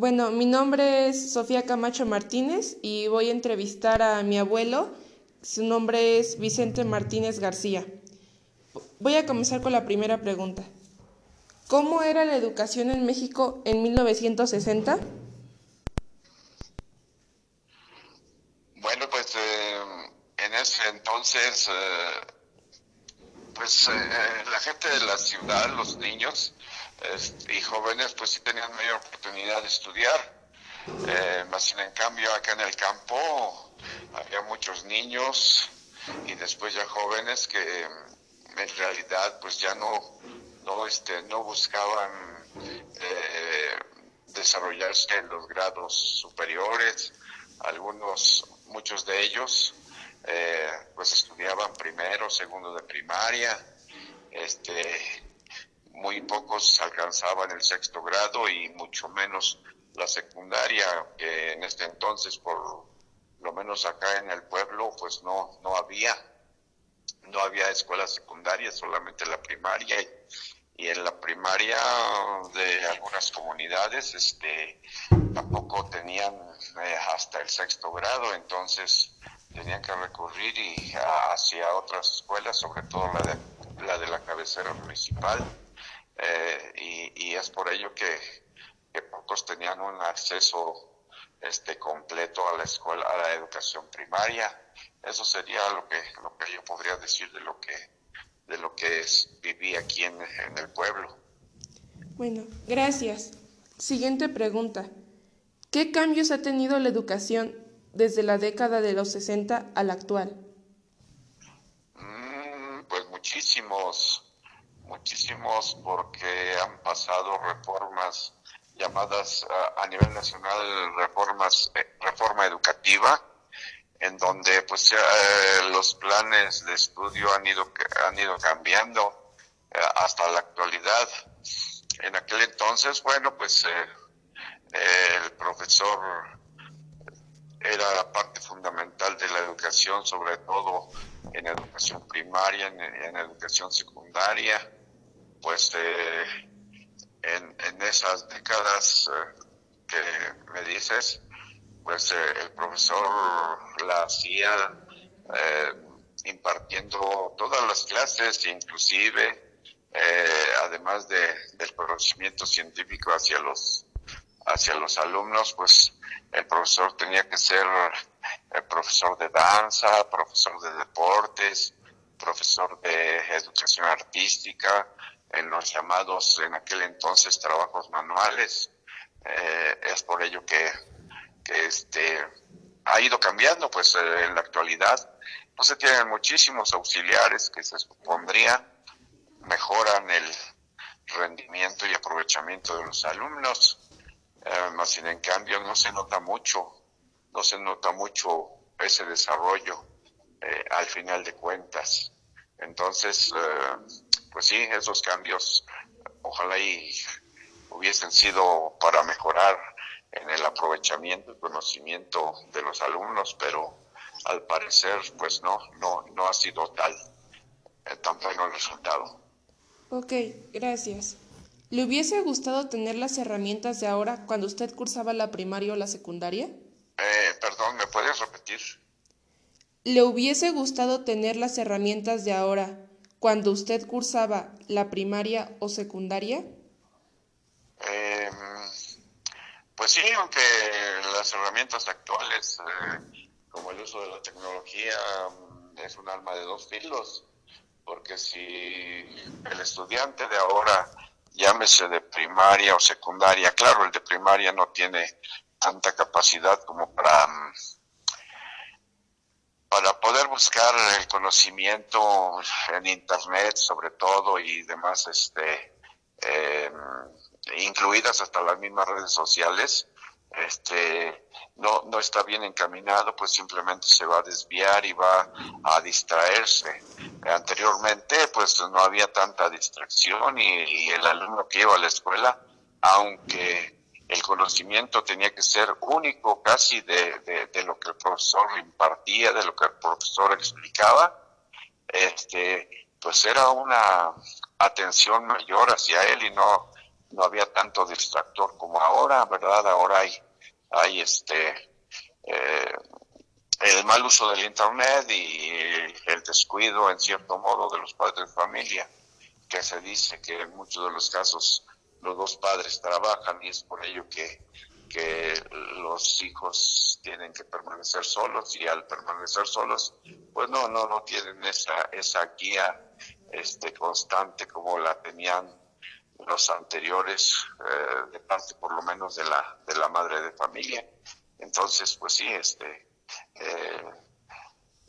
Bueno, mi nombre es Sofía Camacho Martínez y voy a entrevistar a mi abuelo. Su nombre es Vicente Martínez García. Voy a comenzar con la primera pregunta. ¿Cómo era la educación en México en 1960? Bueno, pues eh, en ese entonces, eh, pues eh, la gente de la ciudad, los niños, este, y jóvenes pues sí tenían mayor oportunidad de estudiar. Eh, más sin en cambio acá en el campo había muchos niños y después ya jóvenes que en realidad pues ya no, no, este, no buscaban eh, desarrollarse en los grados superiores. Algunos, muchos de ellos eh, pues estudiaban primero, segundo de primaria, este, muy pocos alcanzaban el sexto grado y mucho menos la secundaria, que en este entonces, por lo menos acá en el pueblo, pues no, no había, no había escuela secundaria, solamente la primaria. Y en la primaria de algunas comunidades, este, tampoco tenían eh, hasta el sexto grado, entonces tenían que recurrir y hacia otras escuelas, sobre todo la de, la de la cabecera municipal y, es por ello que, pocos tenían un acceso este completo a la escuela, a la educación primaria. Eso sería lo que, lo que yo podría decir de lo que, de lo que es, viví aquí en, en el pueblo. Bueno, gracias. Siguiente pregunta. ¿Qué cambios ha tenido la educación desde la década de los 60 a la actual? Mm, pues muchísimos muchísimos porque han pasado reformas llamadas a nivel nacional reformas eh, reforma educativa en donde pues eh, los planes de estudio han ido han ido cambiando eh, hasta la actualidad. En aquel entonces bueno pues el profesor era la parte fundamental de la educación sobre todo en educación primaria en educación secundaria pues eh, en, esas décadas eh, que me dices, pues eh, el profesor la hacía impartiendo todas las clases, inclusive, además de, del conocimiento científico hacia los, hacia los alumnos, pues el profesor tenía que ser profesor de danza, profesor de deportes, profesor de educación artística, en los llamados en aquel entonces trabajos manuales. Eh, es por ello que, este, ha ido cambiando, pues eh, en la actualidad no se tienen muchísimos auxiliares que se supondría mejoran el rendimiento y aprovechamiento de los alumnos, eh, más sin en cambio no se nota mucho, no se nota mucho ese desarrollo al final de cuentas. Entonces, pues sí, esos cambios ojalá y hubiesen sido para mejorar en el aprovechamiento y conocimiento de los alumnos, pero al parecer pues no, no, no ha sido tal, eh, tan bueno el resultado. Ok, gracias. ¿Le hubiese gustado tener las herramientas de ahora cuando usted cursaba la primaria o la secundaria? Eh, perdón, ¿me puedes repetir? ¿Le hubiese gustado tener las herramientas de ahora cuando usted cursaba la primaria o secundaria? Em, pues sí, aunque las herramientas actuales, eh, como el uso de la tecnología, mm, es un arma de dos filos, porque si el estudiante de ahora, llámese de primaria o secundaria, claro, el de primaria no tiene tanta capacidad como para mm, para poder buscar el conocimiento en internet sobre todo y demás este em, incluidas hasta las mismas redes sociales este no no está bien encaminado pues simplemente se va a desviar y va a distraerse. Anteriormente pues no había tanta distracción y el alumno que iba a la escuela aunque el conocimiento tenía que ser único casi de, lo que el profesor impartía, de lo que el profesor explicaba, este, pues era una atención mayor hacia él y no, no había tanto distractor como ahora, ¿verdad? Ahora hay, hay este, eh, el mal uso del Internet y el descuido, en cierto modo, de los padres de familia, que se dice que en muchos de los casos los dos padres trabajan y es por ello que, que los hijos tienen que permanecer solos y al permanecer solos, pues no, no, no tienen esa, esa guía este, constante como la tenían los anteriores, eh, de parte por lo menos de la, de la madre de familia. Entonces, pues sí, este, eh,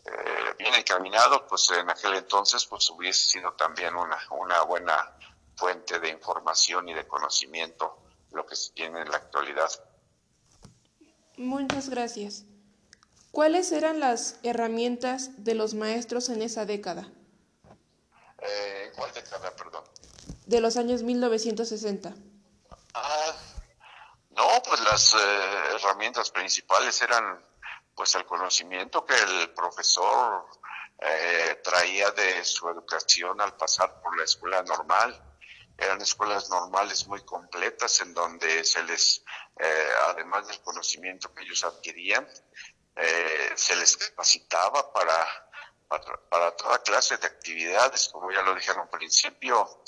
eh, bien encaminado, pues en aquel entonces pues hubiese sido también una, una buena fuente de información y de conocimiento lo que se tiene en la actualidad. Muchas gracias. ¿Cuáles eran las herramientas de los maestros en esa década? Eh, ¿Cuál década, perdón? De los años 1960. Ah, no, pues las eh, herramientas principales eran pues el conocimiento que el profesor eh, traía de su educación al pasar por la escuela normal. Eran escuelas normales muy completas en donde se les, eh, además del conocimiento que ellos adquirían, eh, se les capacitaba para, para, toda clase de actividades, como ya lo dijeron al principio.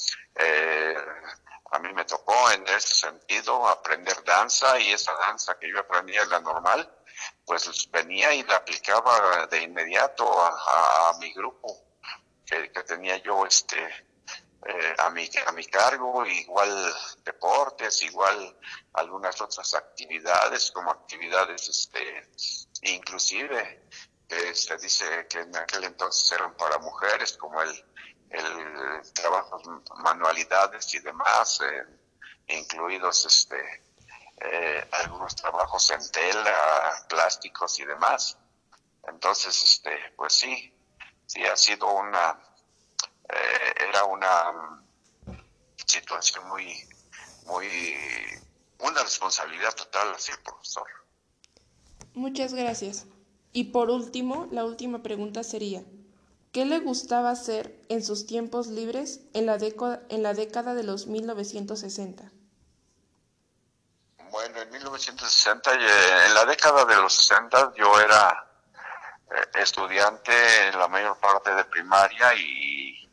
a mí me tocó en ese sentido aprender danza y esa danza que yo aprendía en la normal, pues venía y la aplicaba de inmediato a, mi grupo que, tenía yo este eh, a, mi, a mi cargo, igual deportes, igual algunas otras actividades como actividades este inclusive que se dice que en aquel entonces eran para mujeres como el, el trabajo manualidades y demás eh, incluidos este eh, algunos trabajos en tela, plásticos y demás. Entonces, este, pues sí, sí ha sido una, era una situación muy, muy, una responsabilidad total hacia el profesor. Muchas gracias. Y por último, la última pregunta sería, ¿qué le gustaba hacer en sus tiempos libres en la, en la década de los 1960? Bueno, en 1960, eh, en la década de los 60, yo era eh, estudiante en la mayor parte de primaria y,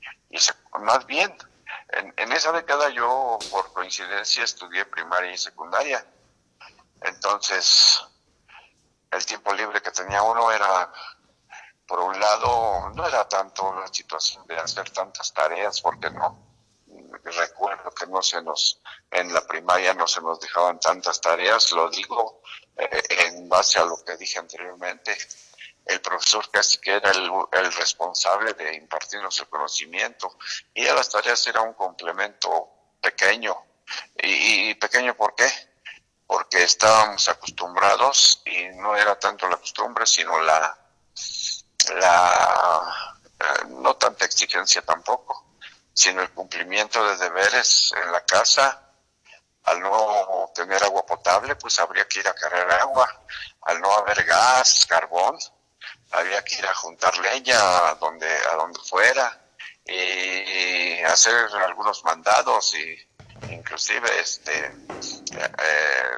más bien, en, esa década yo por coincidencia estudié primaria y secundaria. Entonces, el tiempo libre que tenía uno era, por un lado, no era tanto la situación de hacer tantas tareas, porque no recuerdo que no se nos, en la primaria no se nos dejaban tantas tareas, lo digo eh, en base a lo que dije anteriormente, el profesor casi que era el, responsable de impartirnos el conocimiento y a las tareas era un complemento pequeño. ¿Y, pequeño por qué? Porque estábamos acostumbrados y no era tanto la costumbre, sino la, la eh, no tanta exigencia tampoco sino el cumplimiento de deberes en la casa. Al no tener agua potable, pues habría que ir a cargar agua. Al no haber gas, carbón, había que ir a juntar leña a donde, a donde fuera y hacer algunos mandados y inclusive este eh,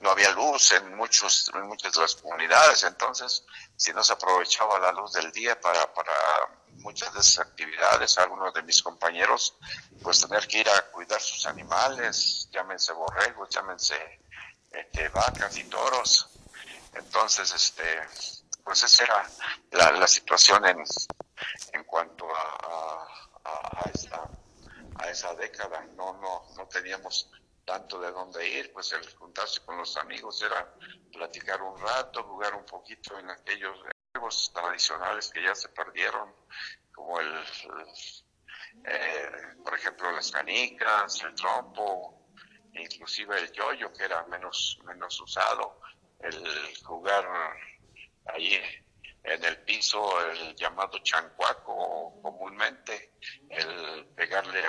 no había luz en muchos en muchas de las comunidades entonces si no se aprovechaba la luz del día para, para muchas de esas actividades, algunos de mis compañeros, pues tener que ir a cuidar sus animales, llámense borregos, llámense este, vacas y toros. Entonces, este, pues esa era la, situación en, en cuanto a, a, esa, a esa década. No, no, no teníamos tanto de dónde ir, pues el juntarse con los amigos era platicar un rato, jugar un poquito en aquellos juegos tradicionales que ya se perdieron, como el, eh, por ejemplo, las canicas, el trompo, inclusive el yoyo, que era menos, menos usado, el jugar ahí en el piso, el llamado chancuaco comúnmente, el pegarle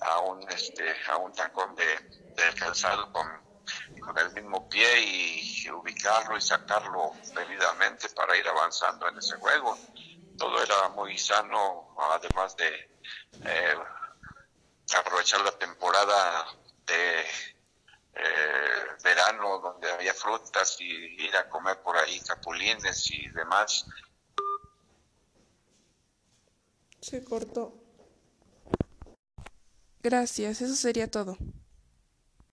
a un este a un tacón de, de calzado con con el mismo pie y ubicarlo y sacarlo debidamente para ir avanzando en ese juego. Todo era muy sano, además de eh, aprovechar la temporada de eh, verano donde había frutas y ir a comer por ahí capulines y demás. Se cortó. Gracias, eso sería todo.